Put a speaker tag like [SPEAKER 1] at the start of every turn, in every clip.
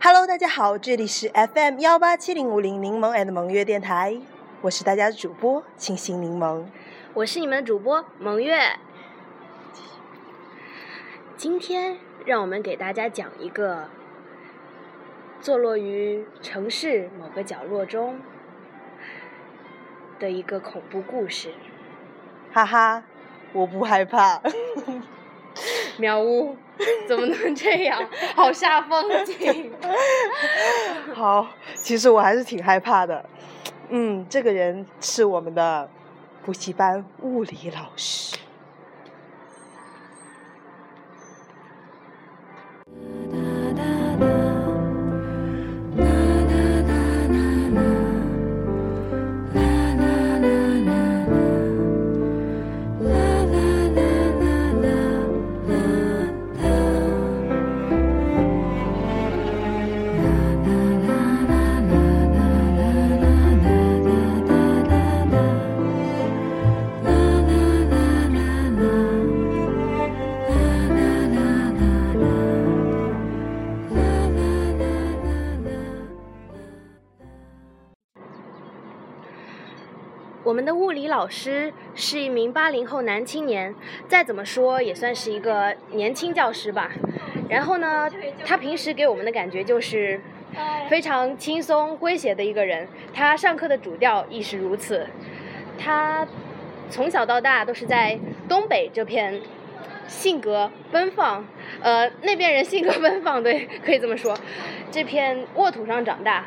[SPEAKER 1] Hello，大家好，这里是 FM 幺八七零五零柠檬 and 萌月电台，我是大家的主播清新柠檬。
[SPEAKER 2] 我是你们的主播蒙月。今天让我们给大家讲一个坐落于城市某个角落中的一个恐怖故事。
[SPEAKER 1] 哈哈，我不害怕。
[SPEAKER 2] 喵呜，怎么能这样？好煞风景。
[SPEAKER 1] 好，其实我还是挺害怕的。嗯，这个人是我们的补习班物理老师。
[SPEAKER 2] 们的物理老师是一名八零后男青年，再怎么说也算是一个年轻教师吧。然后呢，他平时给我们的感觉就是非常轻松诙谐的一个人。他上课的主调亦是如此。他从小到大都是在东北这片性格奔放，呃，那边人性格奔放，对，可以这么说。这片沃土上长大，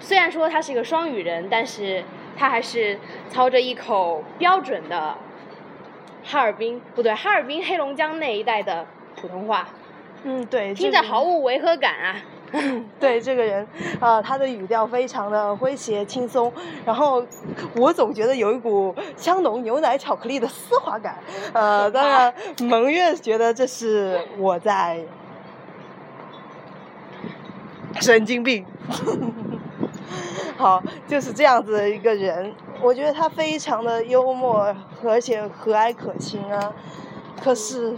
[SPEAKER 2] 虽然说他是一个双语人，但是。他还是操着一口标准的哈尔滨，不对，哈尔滨黑龙江那一带的普通话。
[SPEAKER 1] 嗯，对，
[SPEAKER 2] 听着毫无违和感啊。
[SPEAKER 1] 对这个人，呃，他的语调非常的诙谐轻松，然后我总觉得有一股香浓牛奶巧克力的丝滑感。呃，当然，蒙月觉得这是我在神经病。好，就是这样子的一个人，我觉得他非常的幽默，而且和蔼可亲啊。可是，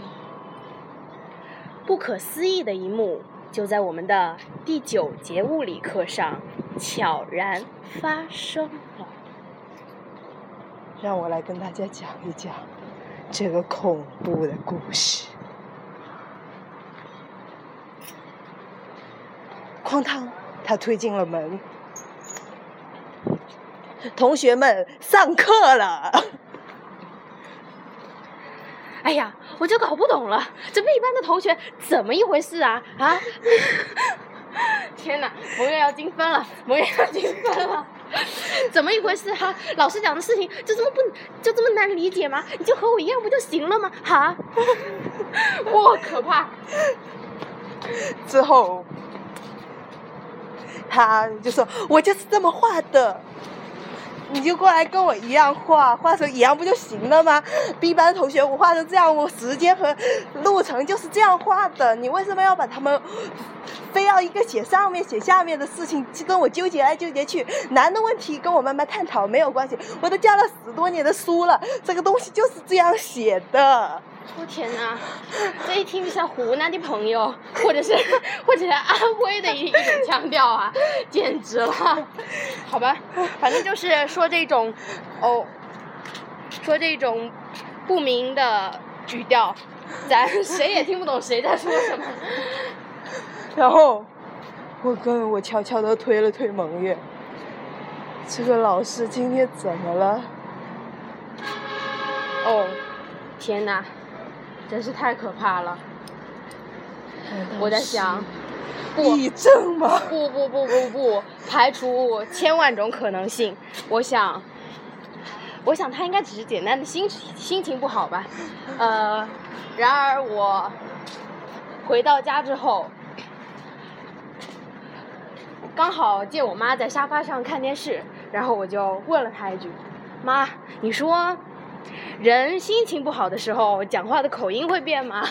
[SPEAKER 2] 不可思议的一幕就在我们的第九节物理课上悄然发生了。
[SPEAKER 1] 让我来跟大家讲一讲这个恐怖的故事。哐当，他推进了门。同学们，上课了。
[SPEAKER 2] 哎呀，我就搞不懂了，这 B 班的同学怎么一回事啊？啊！天哪，萌月要精分了，萌月要精分了，怎么一回事哈？老师讲的事情就这么不就这么难理解吗？你就和我一样不就行了吗？哈！我，可怕！
[SPEAKER 1] 之后，他就说：“我就是这么画的。”你就过来跟我一样画，画成一样不就行了吗？B 班同学，我画成这样，我时间和路程就是这样画的。你为什么要把他们非要一个写上面写下面的事情，跟我纠结来纠结去？难的问题跟我慢慢探讨没有关系。我都教了十多年的书了，这个东西就是这样写的。
[SPEAKER 2] 我天哪，这一听就像湖南的朋友，或者是 或者是安徽的一一种腔调啊，简直了。好吧，反正就是说这种，哦，说这种不明的语调，咱谁也听不懂谁在说什么。
[SPEAKER 1] 然后我跟我悄悄的推了推蒙月，这个老师今天怎么了？
[SPEAKER 2] 哦，天哪！真是太可怕了！我在想，
[SPEAKER 1] 地震吗？
[SPEAKER 2] 不不不不不，排除千万种可能性。我想，我想他应该只是简单的心心情不好吧。呃，然而我回到家之后，刚好见我妈在沙发上看电视，然后我就问了她一句：“妈，你说？”人心情不好的时候，讲话的口音会变吗？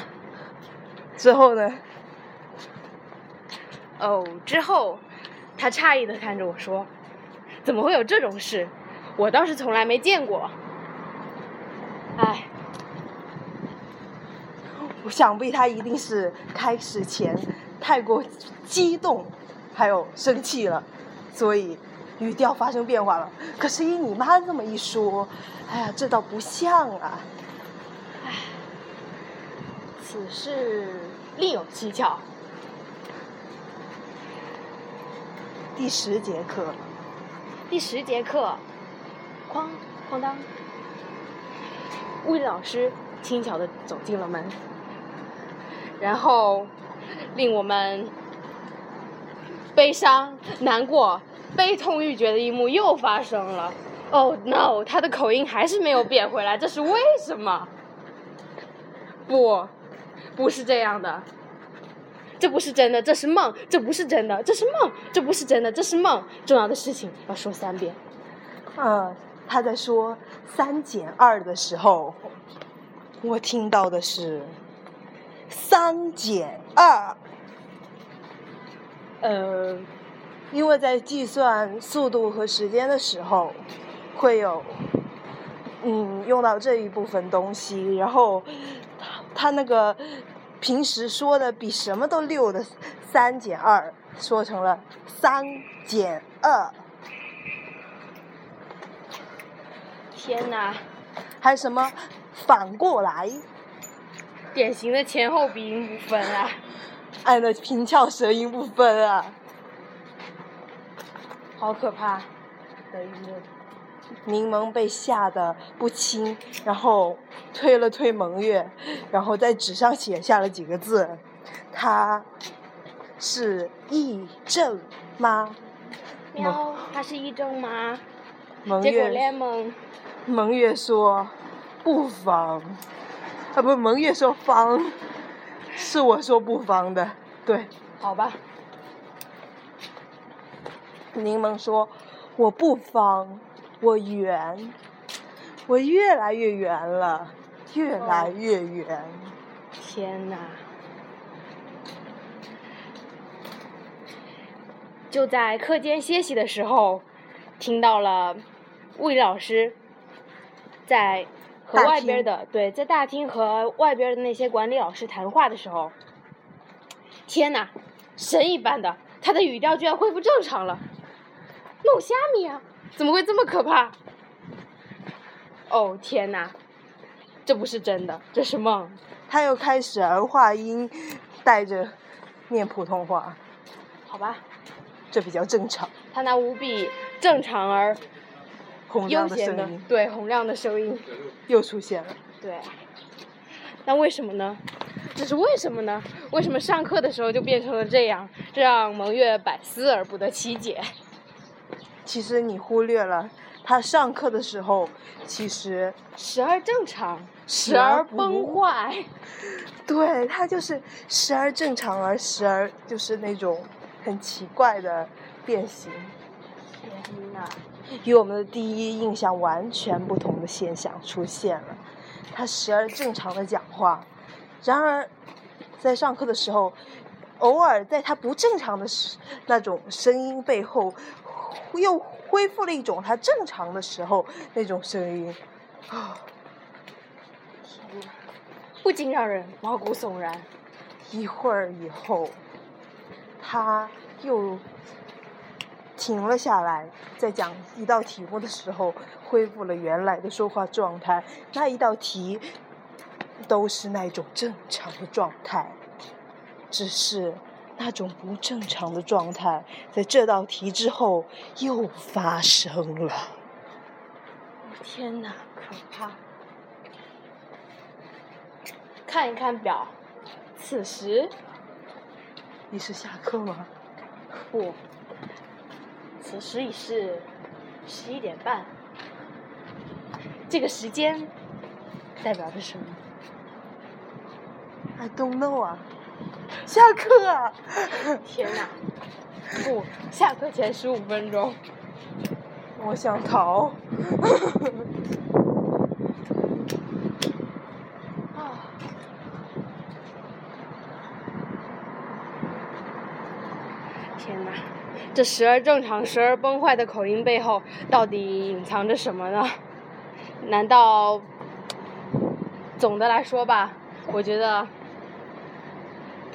[SPEAKER 1] 之后呢？
[SPEAKER 2] 哦，之后，他诧异的看着我说：“怎么会有这种事？我倒是从来没见过。”哎，
[SPEAKER 1] 我想必他一定是开始前太过激动，还有生气了，所以语调发生变化了。可是依你妈这么一说，哎呀，这倒不像啊。
[SPEAKER 2] 哎，此事另有蹊跷。
[SPEAKER 1] 第十节课，
[SPEAKER 2] 第十节课，哐哐当，物理老师轻巧地走进了门，然后令我们悲伤、难过、悲痛欲绝的一幕又发生了。Oh no！他的口音还是没有变回来，这是为什么？不，不是这样的。这不是真的，这是梦。这不是真的，这是梦。这不是真的，这是梦。重要的事情要说三遍。
[SPEAKER 1] 呃，他在说三减二的时候，我听到的是三减二。
[SPEAKER 2] 呃，
[SPEAKER 1] 因为在计算速度和时间的时候，会有嗯用到这一部分东西，然后他他那个。平时说的比什么都溜的三减二，说成了三减二。
[SPEAKER 2] 天哪！
[SPEAKER 1] 还有什么反过来？
[SPEAKER 2] 典型的前后鼻音不分啊！
[SPEAKER 1] 按的平翘舌音不分啊！
[SPEAKER 2] 好可怕的一幕。
[SPEAKER 1] 柠檬被吓得不轻，然后推了推蒙月，然后在纸上写下了几个字：“他是癔症吗？”
[SPEAKER 2] 喵，他是癔症吗？
[SPEAKER 1] 蒙月，蒙月说不妨，啊不，蒙月说方，是我说不方的，对。
[SPEAKER 2] 好吧。
[SPEAKER 1] 柠檬说我不方。我圆，我越来越圆了，越来越圆。
[SPEAKER 2] 天哪！就在课间歇息的时候，听到了物理老师在和外边的对在大厅和外边的那些管理老师谈话的时候，天哪！神一般的，他的语调居然恢复正常了，弄虾米啊！怎么会这么可怕？哦天哪，这不是真的，这是梦。
[SPEAKER 1] 他又开始儿化音，带着念普通话。
[SPEAKER 2] 好吧，
[SPEAKER 1] 这比较正常。
[SPEAKER 2] 他那无比正常而
[SPEAKER 1] 悠
[SPEAKER 2] 闲
[SPEAKER 1] 的声
[SPEAKER 2] 对洪亮的声音
[SPEAKER 1] 又出现了。
[SPEAKER 2] 对，那为什么呢？这是为什么呢？为什么上课的时候就变成了这样？这让蒙月百思而不得其解。
[SPEAKER 1] 其实你忽略了，他上课的时候，其实
[SPEAKER 2] 时而正常，时而崩坏。
[SPEAKER 1] 对他就是时而正常，而时而就是那种很奇怪的变形。
[SPEAKER 2] 天呐，
[SPEAKER 1] 与我们的第一印象完全不同的现象出现了。他时而正常的讲话，然而在上课的时候，偶尔在他不正常的时那种声音背后。又恢复了一种他正常的时候那种声音，啊！
[SPEAKER 2] 不禁让人毛骨悚然。
[SPEAKER 1] 一会儿以后，他又停了下来，在讲一道题目的时候，恢复了原来的说话状态。那一道题都是那种正常的状态，只是。那种不正常的状态，在这道题之后又发生了。
[SPEAKER 2] 天哪，可怕！看一看表，此时
[SPEAKER 1] 你是下课吗？
[SPEAKER 2] 不，此时已是十一点半。这个时间代表着什么
[SPEAKER 1] ？I don't know 啊。下课！
[SPEAKER 2] 天哪！不，下课前十五分钟。
[SPEAKER 1] 我想逃。啊！
[SPEAKER 2] 天哪！这时而正常、时而崩坏的口音背后，到底隐藏着什么呢？难道……总的来说吧，我觉得。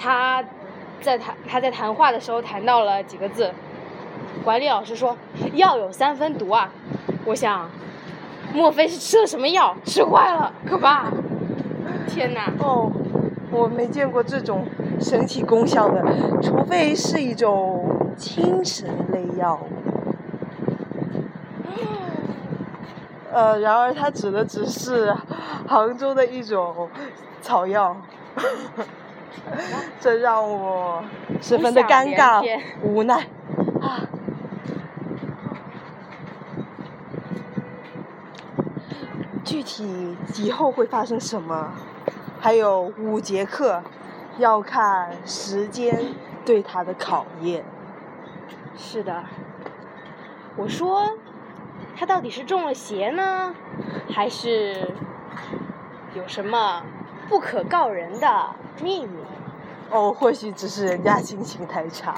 [SPEAKER 2] 他在谈他在谈话的时候谈到了几个字，管理老师说药有三分毒啊，我想，莫非是吃了什么药，吃坏了，可怕！天哪！
[SPEAKER 1] 哦，我没见过这种神奇功效的，除非是一种精神类药物。呃，然而他指的只是杭州的一种草药，这让我十分的尴尬无奈。啊，具体以后会发生什么？还有五节课，要看时间对他的考验。
[SPEAKER 2] 是的，我说。他到底是中了邪呢，还是有什么不可告人的秘密？
[SPEAKER 1] 哦，或许只是人家心情太差。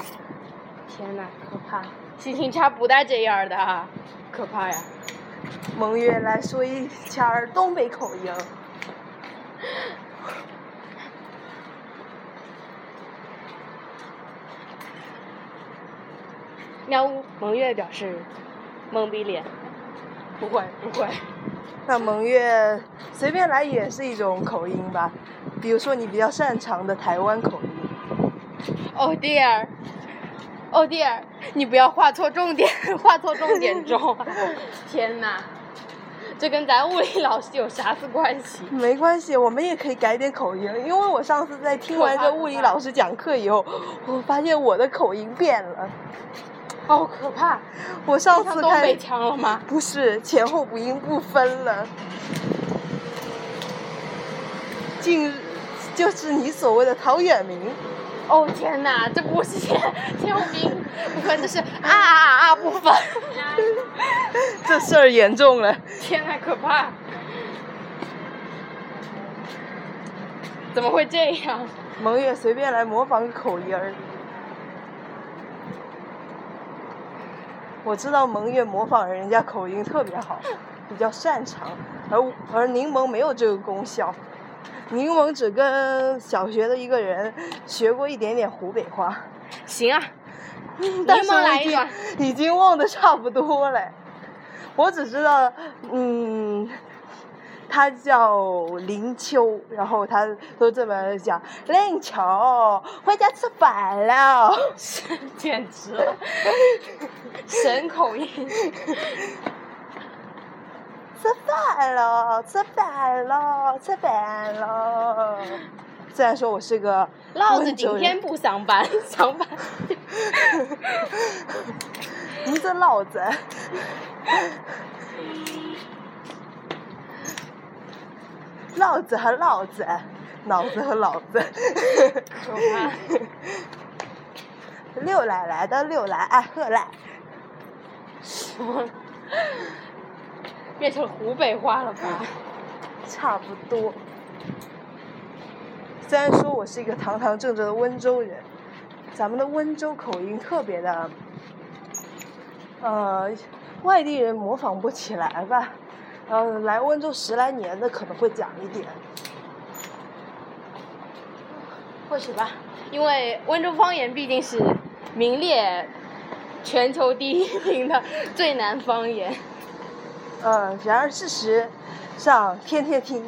[SPEAKER 2] 天呐，可怕！心情差不带这样的，可怕呀！
[SPEAKER 1] 蒙月来说一下东北口音。
[SPEAKER 2] 喵呜！蒙月表示懵逼脸。不会不会，
[SPEAKER 1] 那蒙月随便来也是一种口音吧，比如说你比较擅长的台湾口音。
[SPEAKER 2] Oh dear，Oh dear，你不要画错重点，画错重点中。天哪，这跟咱物理老师有啥子关系？
[SPEAKER 1] 没关系，我们也可以改点口音，因为我上次在听完这物理老师讲课以后，我发现我的口音变了。
[SPEAKER 2] 好可怕！
[SPEAKER 1] 我上次
[SPEAKER 2] 东北腔了吗？
[SPEAKER 1] 不是，前后补音不分了。近日就是你所谓的陶渊明。
[SPEAKER 2] 哦天哪，这不是前前后鼻音不分，这是啊啊啊不分。
[SPEAKER 1] 这事儿严重了。
[SPEAKER 2] 天哪，可怕！怎么会这样？
[SPEAKER 1] 蒙月随便来模仿个口音儿。我知道蒙月模仿人家口音特别好，比较擅长，而而柠檬没有这个功效，柠檬只跟小学的一个人学过一点点湖北话。
[SPEAKER 2] 行啊，
[SPEAKER 1] 柠檬来一段，已经忘得差不多了，我只知道，嗯。他叫林秋，然后他都这么讲，林秋回家吃饭了，
[SPEAKER 2] 简直了，神口音，
[SPEAKER 1] 吃饭了，吃饭了，吃饭了。虽然说我是个，
[SPEAKER 2] 老子今天不上班，上班，
[SPEAKER 1] 你这老子。老子和老子，老子和老子。六奶奶的六奶爱喝奶，
[SPEAKER 2] 什么？变成湖北话了吧？
[SPEAKER 1] 差不多。虽然说我是一个堂堂正正的温州人，咱们的温州口音特别的，呃，外地人模仿不起来吧。呃，来温州十来年的可能会讲一点，
[SPEAKER 2] 或许吧，因为温州方言毕竟是名列全球第一名的最难方言。
[SPEAKER 1] 呃，然而事实上，天天听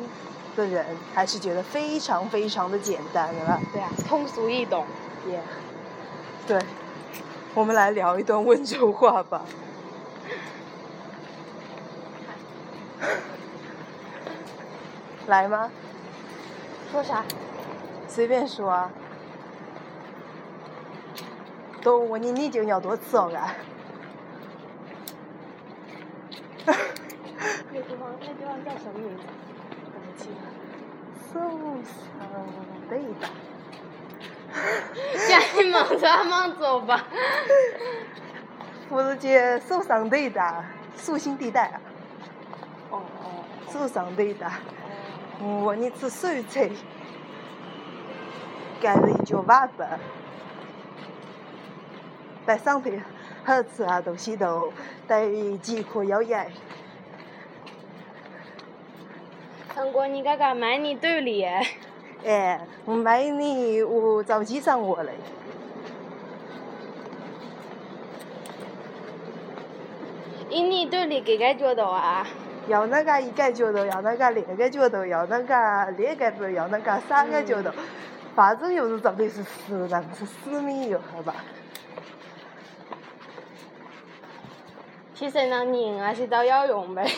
[SPEAKER 1] 的人还是觉得非常非常的简单了。
[SPEAKER 2] 对啊，通俗易懂，
[SPEAKER 1] 也对。我们来聊一段温州话吧。来吗？
[SPEAKER 2] 说啥？
[SPEAKER 1] 随便说啊。都问你，你就要多吃哦，嘎。
[SPEAKER 2] 那地方，那地方叫什么名字？我不记得。
[SPEAKER 1] 手上对的。
[SPEAKER 2] 家里忙着忙走吧。
[SPEAKER 1] 福字街手上对的，属性地带。
[SPEAKER 2] 哦哦。
[SPEAKER 1] 手上对的。我你吃蔬菜，盖着一脚瓦子，带上头好吃啊东西都带几颗药盐。
[SPEAKER 2] 通过你刚刚买你锻炼，
[SPEAKER 1] 哎，我买你，我早记上我嘞。
[SPEAKER 2] 你年锻炼个个角度啊，
[SPEAKER 1] 有那个一个角度，有那个两个角度，有那个两个角度，有那个三个角度，反正有的绝对是，是那个是四米好吧。
[SPEAKER 2] 其实那拧那些都要用呗。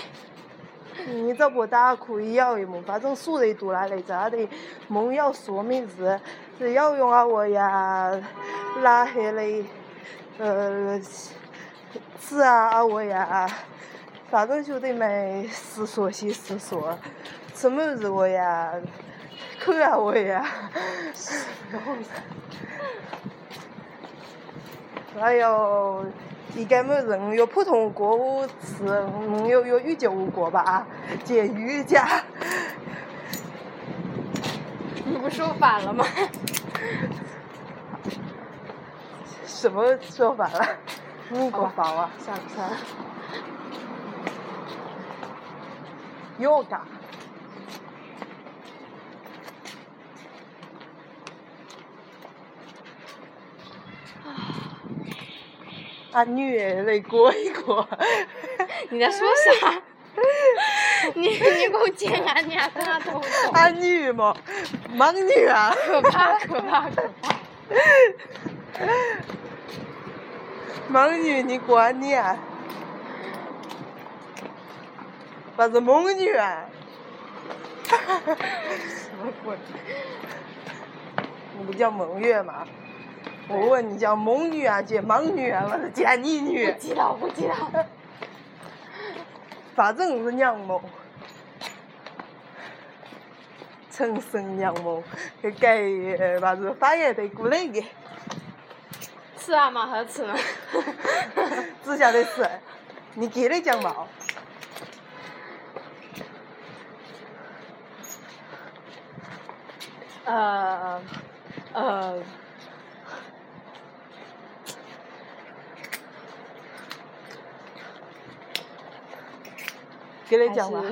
[SPEAKER 1] 你这不打可以要用，反正数得多了嘞，这的梦要说明是是要用啊我呀，拉黑嘞，呃，吃啊我呀，反正就得没实说些实说，吃么子我呀，口啊我呀，还有。应该没人有普通过午吃，有有瑜伽过吧？啊，健瑜伽。
[SPEAKER 2] 你不说反了吗？
[SPEAKER 1] 什么说反了？你给我发啊？
[SPEAKER 2] 算了算了。
[SPEAKER 1] yoga。俺女来过一过。
[SPEAKER 2] 你在说啥？你你给我讲俺女跟他同
[SPEAKER 1] 俺女嘛，忙女啊。
[SPEAKER 2] 可怕可怕可怕。
[SPEAKER 1] 忙 女，你管你啊？不是猛女啊？什么鬼？你不叫蒙月吗？我问你叫猛女啊，叫莽女啊，我是贱你女。
[SPEAKER 2] 不知道，不知道。
[SPEAKER 1] 反正是娘们，陈生娘们，给给把子发言得过来的。
[SPEAKER 2] 吃啊嘛，好吃呢。
[SPEAKER 1] 只晓得吃，你给的讲嘛？
[SPEAKER 2] 呃，呃。
[SPEAKER 1] 给你讲嘛，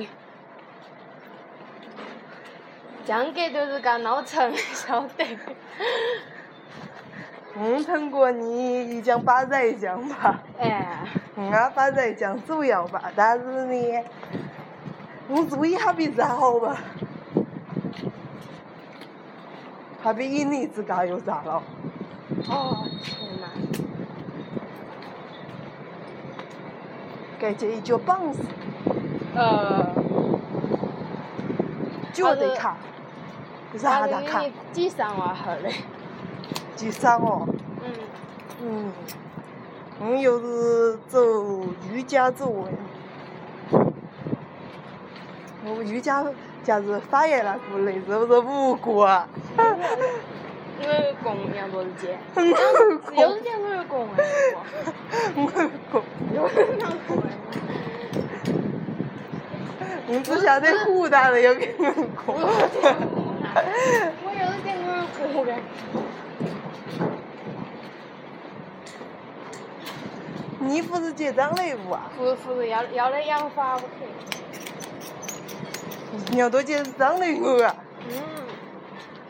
[SPEAKER 2] 讲给就是讲老陈晓得。
[SPEAKER 1] 嗯，通过你一讲八仔讲吧。
[SPEAKER 2] 哎。
[SPEAKER 1] 嗯啊，八仔讲主要吧，但是呢，我注意下比较好吧。还比印尼自家又咋了？
[SPEAKER 2] 哦，天呐。
[SPEAKER 1] 该这一脚棒子。
[SPEAKER 2] 呃，
[SPEAKER 1] 脚得卡，啥
[SPEAKER 2] 得
[SPEAKER 1] 卡？
[SPEAKER 2] 几三万好嘞？
[SPEAKER 1] 几三哦？
[SPEAKER 2] 嗯。
[SPEAKER 1] 嗯。嗯，又是走瑜伽走的。我瑜伽假是发炎了过来，是不是无过啊？
[SPEAKER 2] 我公两多少钱？有时间我有公哎，
[SPEAKER 1] 我公。
[SPEAKER 2] 有时间公哎。
[SPEAKER 1] 你只晓得湖大了，有给我过。
[SPEAKER 2] 我有点我过的。
[SPEAKER 1] 你不是结账的不啊？
[SPEAKER 2] 不是不是，要要的养发不可
[SPEAKER 1] 以。要多结账的我啊。
[SPEAKER 2] 嗯。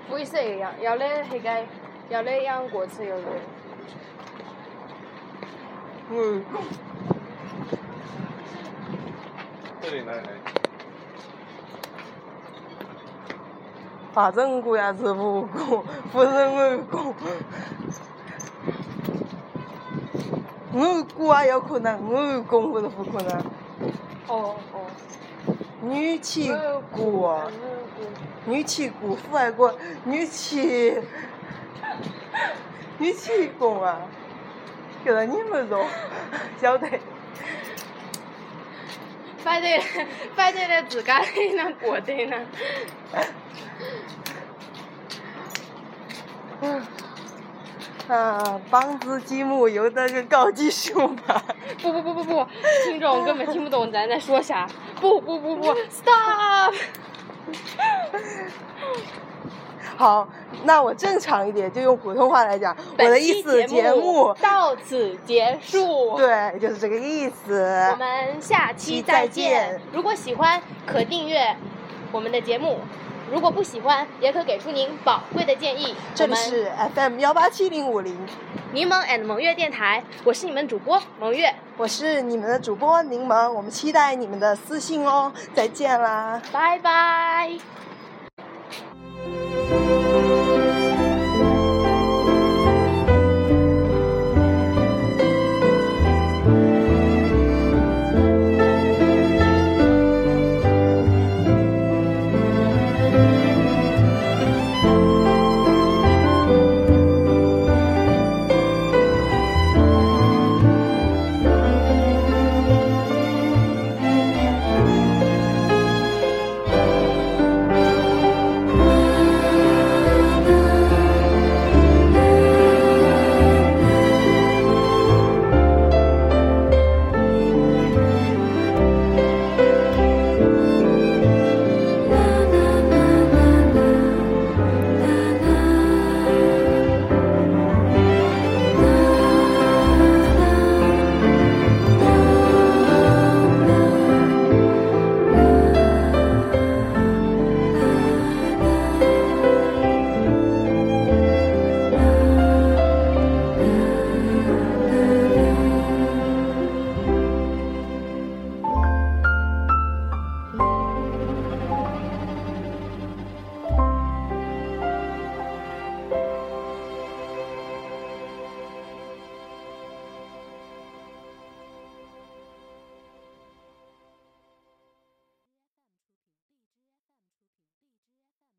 [SPEAKER 2] 为啥要要的那个要的养过吃有的。
[SPEAKER 1] 嗯。
[SPEAKER 3] 这里来来。
[SPEAKER 1] 反正我也是无辜，不是我过。我过也有可能，我公不是不可能。
[SPEAKER 2] 哦哦。
[SPEAKER 1] 女骑过，女骑过，父爱过，女骑，女骑过啊！现在你们说，晓得？
[SPEAKER 2] 反正反正的自家的那过得呢。
[SPEAKER 1] 嗯，啊，棒子积木有那个高级熊吧？
[SPEAKER 2] 不不不不不，听众根本听不懂咱在说啥。不不不不，stop。
[SPEAKER 1] 好，那我正常一点，就用普通话来讲。我的意思，节目
[SPEAKER 2] 到此结束。
[SPEAKER 1] 对，就是这个意思。
[SPEAKER 2] 我们下期再见。如果喜欢，可订阅我们的节目。如果不喜欢，也可给出您宝贵的建议。
[SPEAKER 1] 这里是 FM 幺八七零五零，
[SPEAKER 2] 柠檬 and 萌月电台，我是你们主播萌月，
[SPEAKER 1] 我是你们的主播柠檬，我们期待你们的私信哦，再见啦，
[SPEAKER 2] 拜拜。